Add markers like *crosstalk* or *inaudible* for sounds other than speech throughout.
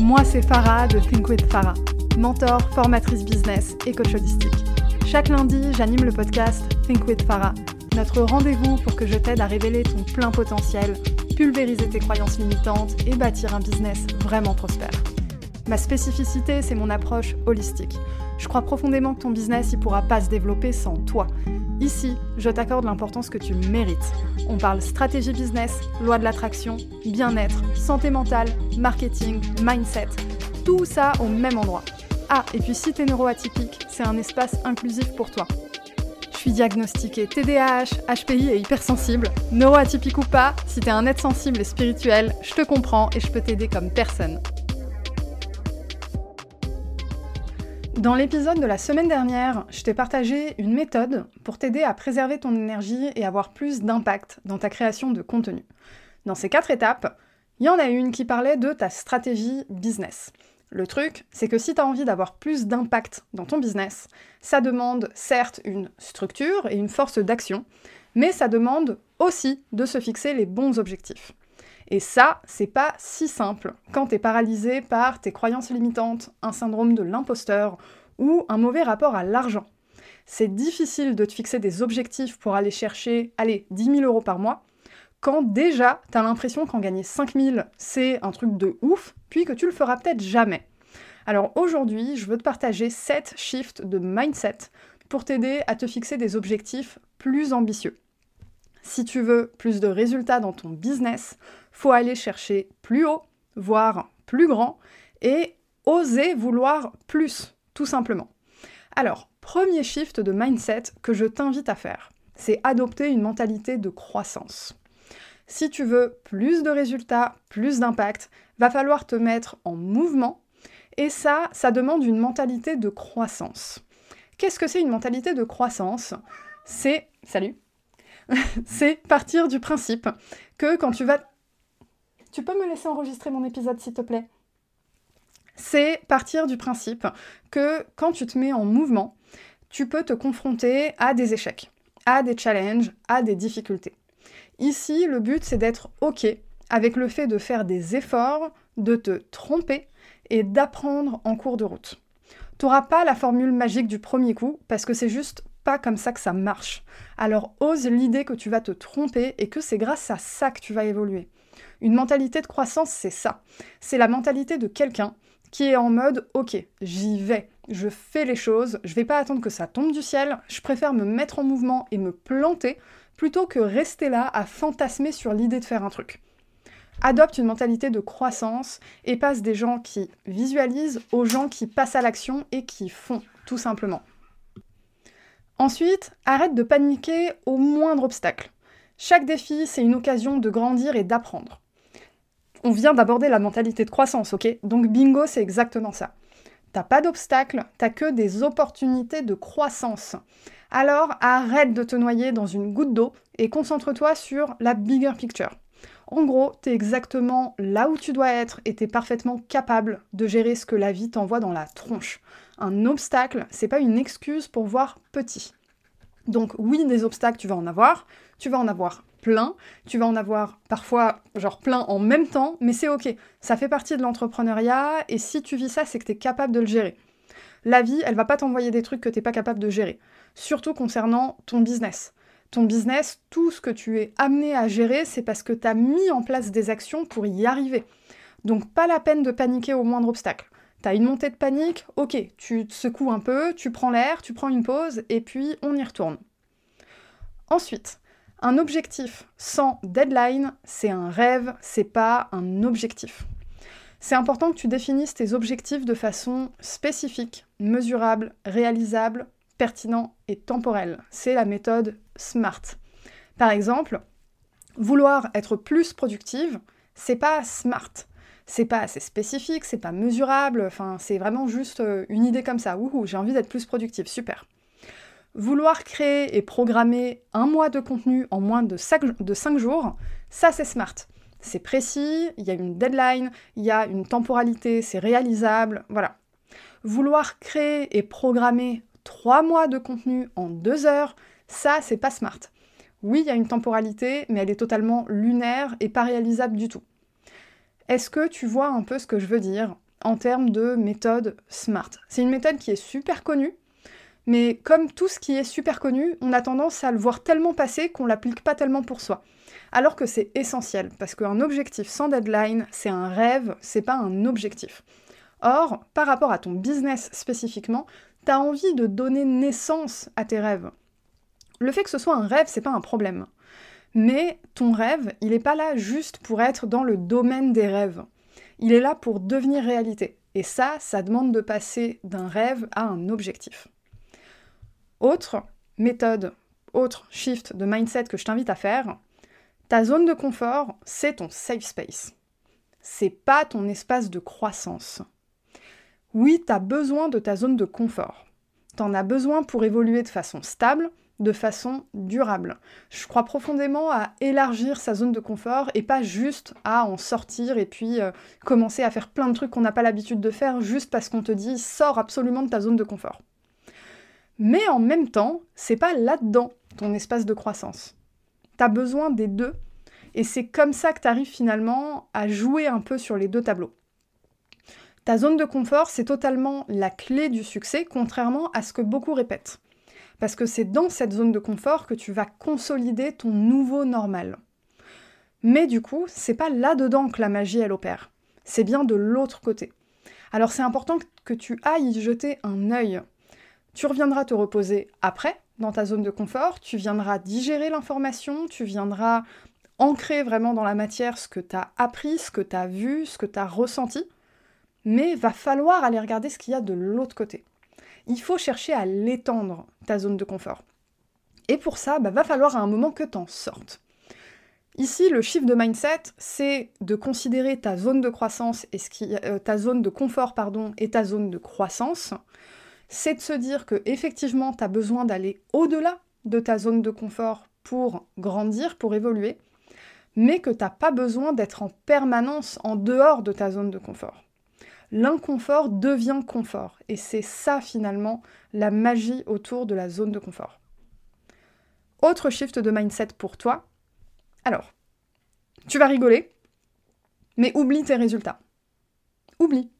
Moi, c'est Farah de Think with Farah, mentor, formatrice business et coach holistique. Chaque lundi, j'anime le podcast Think with Farah, notre rendez-vous pour que je t'aide à révéler ton plein potentiel, pulvériser tes croyances limitantes et bâtir un business vraiment prospère. Ma spécificité, c'est mon approche holistique. Je crois profondément que ton business ne pourra pas se développer sans toi. Ici, je t'accorde l'importance que tu mérites. On parle stratégie business, loi de l'attraction, bien-être, santé mentale, marketing, mindset. Tout ça au même endroit. Ah, et puis si t'es neuroatypique, c'est un espace inclusif pour toi. Je suis diagnostiquée TDAH, HPI et hypersensible. Neuroatypique ou pas, si t'es un être sensible et spirituel, je te comprends et je peux t'aider comme personne. Dans l'épisode de la semaine dernière, je t'ai partagé une méthode pour t'aider à préserver ton énergie et avoir plus d'impact dans ta création de contenu. Dans ces quatre étapes, il y en a une qui parlait de ta stratégie business. Le truc, c'est que si tu as envie d'avoir plus d'impact dans ton business, ça demande certes une structure et une force d'action, mais ça demande aussi de se fixer les bons objectifs. Et ça, c'est pas si simple quand t'es paralysé par tes croyances limitantes, un syndrome de l'imposteur ou un mauvais rapport à l'argent. C'est difficile de te fixer des objectifs pour aller chercher, allez, 10 000 euros par mois, quand déjà t'as l'impression qu'en gagner 5 000, c'est un truc de ouf, puis que tu le feras peut-être jamais. Alors aujourd'hui, je veux te partager 7 shifts de mindset pour t'aider à te fixer des objectifs plus ambitieux. Si tu veux plus de résultats dans ton business, faut aller chercher plus haut, voire plus grand, et oser vouloir plus, tout simplement. Alors, premier shift de mindset que je t'invite à faire, c'est adopter une mentalité de croissance. Si tu veux plus de résultats, plus d'impact, va falloir te mettre en mouvement, et ça, ça demande une mentalité de croissance. Qu'est-ce que c'est une mentalité de croissance? C'est, salut, *laughs* c'est partir du principe que quand tu vas tu peux me laisser enregistrer mon épisode, s'il te plaît? C'est partir du principe que quand tu te mets en mouvement, tu peux te confronter à des échecs, à des challenges, à des difficultés. Ici, le but, c'est d'être OK avec le fait de faire des efforts, de te tromper et d'apprendre en cours de route. Tu n'auras pas la formule magique du premier coup parce que c'est juste pas comme ça que ça marche. Alors ose l'idée que tu vas te tromper et que c'est grâce à ça que tu vas évoluer. Une mentalité de croissance, c'est ça. C'est la mentalité de quelqu'un qui est en mode OK, j'y vais, je fais les choses, je vais pas attendre que ça tombe du ciel, je préfère me mettre en mouvement et me planter plutôt que rester là à fantasmer sur l'idée de faire un truc. Adopte une mentalité de croissance et passe des gens qui visualisent aux gens qui passent à l'action et qui font, tout simplement. Ensuite, arrête de paniquer au moindre obstacle. Chaque défi, c'est une occasion de grandir et d'apprendre. On vient d'aborder la mentalité de croissance, ok? Donc bingo, c'est exactement ça. T'as pas d'obstacles, t'as que des opportunités de croissance. Alors arrête de te noyer dans une goutte d'eau et concentre-toi sur la bigger picture. En gros, t'es exactement là où tu dois être et t'es parfaitement capable de gérer ce que la vie t'envoie dans la tronche. Un obstacle, c'est pas une excuse pour voir petit. Donc oui, des obstacles, tu vas en avoir, tu vas en avoir tu vas en avoir parfois genre plein en même temps, mais c'est ok, ça fait partie de l'entrepreneuriat, et si tu vis ça, c'est que tu es capable de le gérer. La vie, elle va pas t'envoyer des trucs que t'es pas capable de gérer, surtout concernant ton business. Ton business, tout ce que tu es amené à gérer, c'est parce que tu as mis en place des actions pour y arriver. Donc pas la peine de paniquer au moindre obstacle. T'as une montée de panique, ok, tu te secoues un peu, tu prends l'air, tu prends une pause, et puis on y retourne. Ensuite, un objectif sans deadline, c'est un rêve, c'est pas un objectif. C'est important que tu définisses tes objectifs de façon spécifique, mesurable, réalisable, pertinent et temporel. C'est la méthode SMART. Par exemple, vouloir être plus productive, c'est pas SMART. c'est pas assez spécifique, c'est pas mesurable, enfin c'est vraiment juste euh, une idée comme ça. Wouhou, j'ai envie d'être plus productive, super. Vouloir créer et programmer un mois de contenu en moins de 5, jours, ça c'est smart. C'est précis, il y a une deadline, il y a une temporalité, c'est réalisable, voilà. Vouloir créer et programmer 3 mois de contenu en 2 heures, ça c'est pas smart. Oui, il y a une temporalité, mais elle est totalement lunaire et pas réalisable du tout. Est-ce que tu vois un peu ce que je veux dire en termes de méthode SMART? C'est une méthode qui est super connue, mais comme tout ce qui est super connu, on a tendance à le voir tellement passer qu'on l'applique pas tellement pour soi. Alors que c'est essentiel, parce qu'un objectif sans deadline, c'est un rêve, c'est pas un objectif. Or, par rapport à ton business spécifiquement, tu as envie de donner naissance à tes rêves. Le fait que ce soit un rêve, c'est pas un problème. Mais ton rêve, il n'est pas là juste pour être dans le domaine des rêves. Il est là pour devenir réalité. Et ça, ça demande de passer d'un rêve à un objectif. Autre méthode, autre shift de mindset que je t'invite à faire, ta zone de confort, c'est ton safe space. C'est pas ton espace de croissance. Oui, tu besoin de ta zone de confort. Tu en as besoin pour évoluer de façon stable, de façon durable. Je crois profondément à élargir sa zone de confort et pas juste à en sortir et puis euh, commencer à faire plein de trucs qu'on n'a pas l'habitude de faire juste parce qu'on te dit sors absolument de ta zone de confort. Mais en même temps, c'est pas là-dedans ton espace de croissance. T'as besoin des deux et c'est comme ça que tu arrives finalement à jouer un peu sur les deux tableaux. Ta zone de confort, c'est totalement la clé du succès, contrairement à ce que beaucoup répètent parce que c'est dans cette zone de confort que tu vas consolider ton nouveau normal. Mais du coup, c'est pas là-dedans que la magie elle opère. C'est bien de l'autre côté. Alors c'est important que tu ailles y jeter un œil. Tu reviendras te reposer après dans ta zone de confort, tu viendras digérer l'information, tu viendras ancrer vraiment dans la matière ce que tu as appris, ce que tu as vu, ce que tu as ressenti, mais va falloir aller regarder ce qu'il y a de l'autre côté il faut chercher à l'étendre, ta zone de confort. Et pour ça, bah, va falloir à un moment que tu en sortes. Ici, le chiffre de mindset, c'est de considérer ta zone de croissance et ce euh, ta zone de confort pardon, et ta zone de croissance. C'est de se dire que effectivement, tu as besoin d'aller au-delà de ta zone de confort pour grandir, pour évoluer, mais que tu n'as pas besoin d'être en permanence en dehors de ta zone de confort l'inconfort devient confort. Et c'est ça finalement la magie autour de la zone de confort. Autre shift de mindset pour toi. Alors, tu vas rigoler, mais oublie tes résultats. Oublie.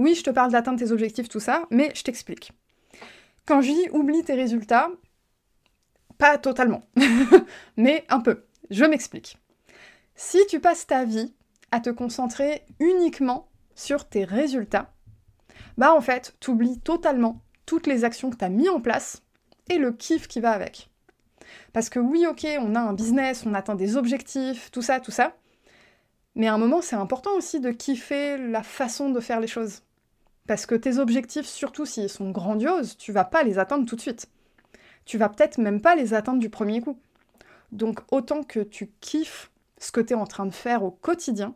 Oui, je te parle d'atteindre tes objectifs, tout ça, mais je t'explique. Quand je dis oublie tes résultats, pas totalement, *laughs* mais un peu. Je m'explique. Si tu passes ta vie à te concentrer uniquement sur tes résultats, bah en fait, tu oublies totalement toutes les actions que tu as en place et le kiff qui va avec. Parce que oui, ok, on a un business, on atteint des objectifs, tout ça, tout ça. Mais à un moment, c'est important aussi de kiffer la façon de faire les choses. Parce que tes objectifs, surtout s'ils sont grandioses, tu vas pas les atteindre tout de suite. Tu vas peut-être même pas les atteindre du premier coup. Donc autant que tu kiffes ce que tu es en train de faire au quotidien,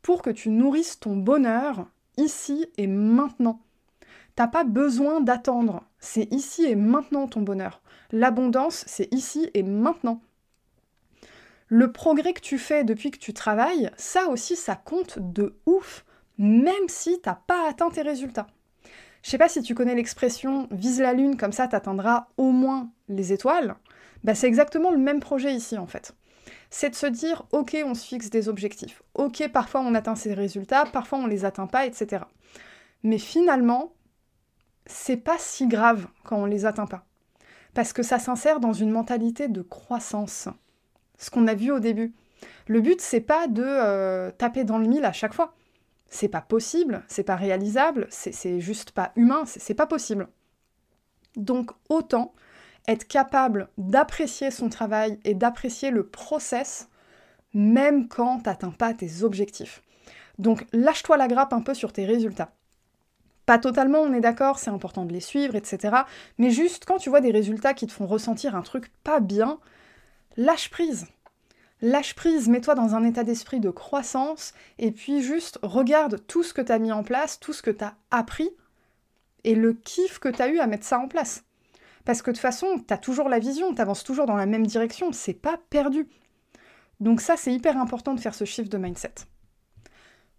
pour que tu nourrisses ton bonheur ici et maintenant. T'as pas besoin d'attendre, c'est ici et maintenant ton bonheur. L'abondance, c'est ici et maintenant. Le progrès que tu fais depuis que tu travailles, ça aussi, ça compte de ouf, même si t'as pas atteint tes résultats. Je sais pas si tu connais l'expression vise la lune, comme ça t'atteindras au moins les étoiles. Bah, c'est exactement le même projet ici en fait c'est de se dire, ok, on se fixe des objectifs. Ok, parfois on atteint ces résultats, parfois on les atteint pas, etc. Mais finalement, c'est pas si grave quand on les atteint pas. Parce que ça s'insère dans une mentalité de croissance. Ce qu'on a vu au début. Le but, c'est pas de euh, taper dans le mille à chaque fois. C'est pas possible, c'est pas réalisable, c'est juste pas humain, c'est pas possible. Donc autant être capable d'apprécier son travail et d'apprécier le process, même quand tu n'atteins pas tes objectifs. Donc lâche-toi la grappe un peu sur tes résultats. Pas totalement, on est d'accord, c'est important de les suivre, etc. Mais juste quand tu vois des résultats qui te font ressentir un truc pas bien, lâche prise. Lâche prise, mets-toi dans un état d'esprit de croissance, et puis juste regarde tout ce que tu as mis en place, tout ce que tu as appris, et le kiff que tu as eu à mettre ça en place. Parce que de toute façon, tu as toujours la vision, tu avances toujours dans la même direction, c'est pas perdu. Donc ça, c'est hyper important de faire ce shift de mindset.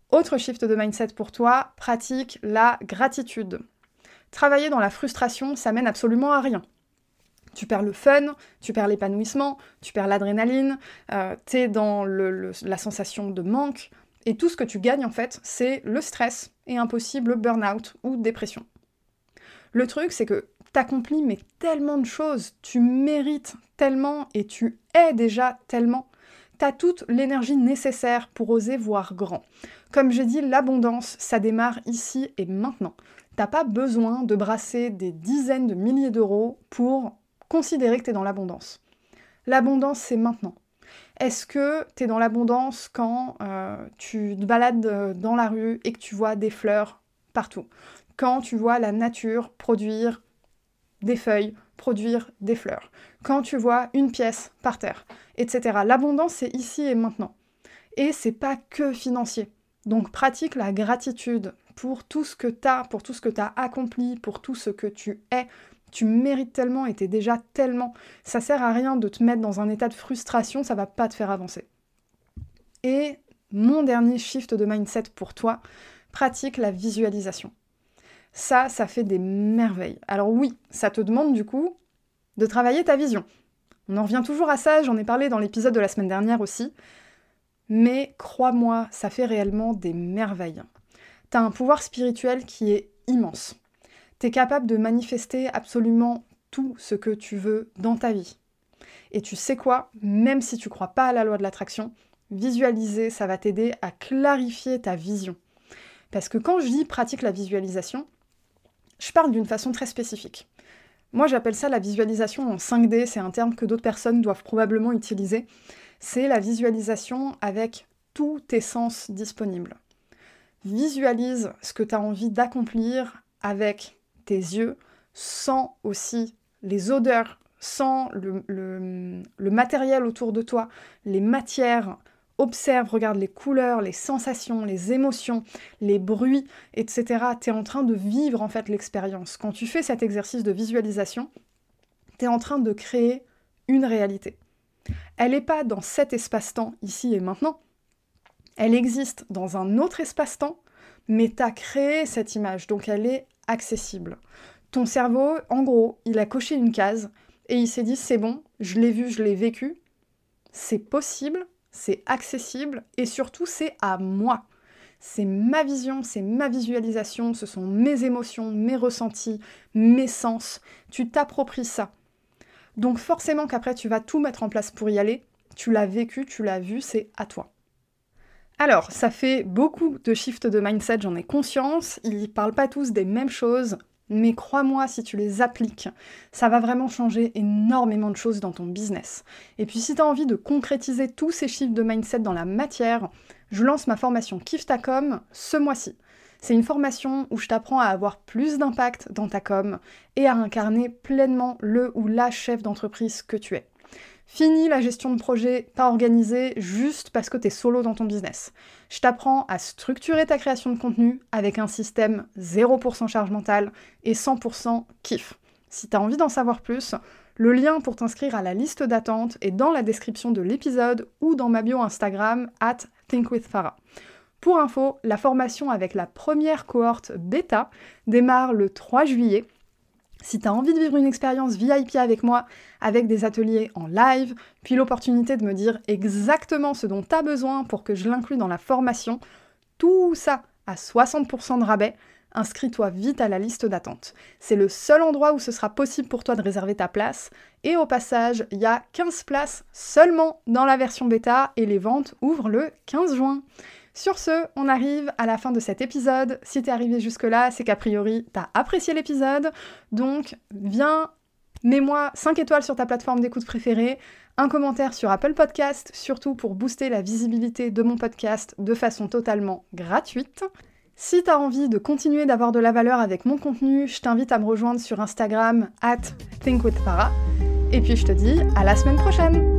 Autre shift de mindset pour toi, pratique la gratitude. Travailler dans la frustration, ça mène absolument à rien. Tu perds le fun, tu perds l'épanouissement, tu perds l'adrénaline, euh, tu es dans la sensation de manque, et tout ce que tu gagnes en fait, c'est le stress et un possible burn-out ou dépression. Le truc, c'est que t'accomplis mais tellement de choses, tu mérites tellement et tu es déjà tellement. T'as toute l'énergie nécessaire pour oser voir grand. Comme j'ai dit, l'abondance, ça démarre ici et maintenant. T'as pas besoin de brasser des dizaines de milliers d'euros pour considérer que tu es dans l'abondance. L'abondance, c'est maintenant. Est-ce que tu es dans l'abondance quand euh, tu te balades euh, dans la rue et que tu vois des fleurs partout? Quand tu vois la nature produire des feuilles, produire des fleurs Quand tu vois une pièce par terre, etc. L'abondance, c'est ici et maintenant. Et c'est pas que financier. Donc pratique la gratitude pour tout ce que tu pour tout ce que tu as accompli, pour tout ce que tu es, tu mérites tellement et t'es déjà tellement. Ça sert à rien de te mettre dans un état de frustration, ça va pas te faire avancer. Et mon dernier shift de mindset pour toi, pratique la visualisation. Ça, ça fait des merveilles. Alors oui, ça te demande du coup de travailler ta vision. On en revient toujours à ça, j'en ai parlé dans l'épisode de la semaine dernière aussi. Mais crois-moi, ça fait réellement des merveilles. T'as un pouvoir spirituel qui est immense tu es capable de manifester absolument tout ce que tu veux dans ta vie. Et tu sais quoi, même si tu crois pas à la loi de l'attraction, visualiser, ça va t'aider à clarifier ta vision. Parce que quand je dis pratique la visualisation, je parle d'une façon très spécifique. Moi, j'appelle ça la visualisation en 5D, c'est un terme que d'autres personnes doivent probablement utiliser. C'est la visualisation avec tous tes sens disponibles. Visualise ce que tu as envie d'accomplir avec tes yeux, sans aussi les odeurs, sans le, matériel autour de toi, les matières, observe, regarde les couleurs, les sensations, les émotions, les bruits, etc. Tu es en train de vivre en fait l'expérience. Quand tu fais cet exercice de visualisation, tu es en train de créer une réalité. Elle n'est pas dans cet espace-temps, ici et maintenant. Elle existe dans un autre espace-temps, mais tu as créé cette image, donc elle est accessible. Ton cerveau, en gros, il a coché une case et il s'est dit c'est bon, je l'ai vu, je l'ai vécu, c'est possible, c'est accessible et surtout c'est à moi. C'est ma vision, c'est ma visualisation, ce sont mes émotions, mes ressentis, mes sens. Tu t'appropries ça. Donc forcément qu'après tu vas tout mettre en place pour y aller. Tu l'as vécu, tu l'as vu, c'est à toi. Alors, ça fait beaucoup de shifts de mindset, j'en ai conscience. Ils parlent pas tous des mêmes choses, mais crois-moi, si tu les appliques, ça va vraiment changer énormément de choses dans ton business. Et puis si tu as envie de concrétiser tous ces shifts de mindset dans la matière, je lance ma formation Kiffe ta com ce mois-ci. C'est une formation où je t'apprends à avoir plus d'impact dans ta com et à incarner pleinement le ou la chef d'entreprise que tu es. Fini la gestion de projet pas organisée juste parce que tu es solo dans ton business. Je t'apprends à structurer ta création de contenu avec un système 0% charge mentale et 100% kiff. Si tu as envie d'en savoir plus, le lien pour t'inscrire à la liste d'attente est dans la description de l'épisode ou dans ma bio Instagram at thinkwithfarah. Pour info, la formation avec la première cohorte bêta démarre le 3 juillet si tu as envie de vivre une expérience VIP avec moi, avec des ateliers en live, puis l'opportunité de me dire exactement ce dont tu as besoin pour que je l'inclue dans la formation, tout ça à 60% de rabais, inscris-toi vite à la liste d'attente. C'est le seul endroit où ce sera possible pour toi de réserver ta place. Et au passage, il y a 15 places seulement dans la version bêta et les ventes ouvrent le 15 juin. Sur ce, on arrive à la fin de cet épisode. Si t'es arrivé jusque-là, c'est qu'a priori t'as apprécié l'épisode. Donc viens, mets-moi 5 étoiles sur ta plateforme d'écoute préférée, un commentaire sur Apple Podcast, surtout pour booster la visibilité de mon podcast de façon totalement gratuite. Si t'as envie de continuer d'avoir de la valeur avec mon contenu, je t'invite à me rejoindre sur Instagram at thinkwithpara. Et puis je te dis à la semaine prochaine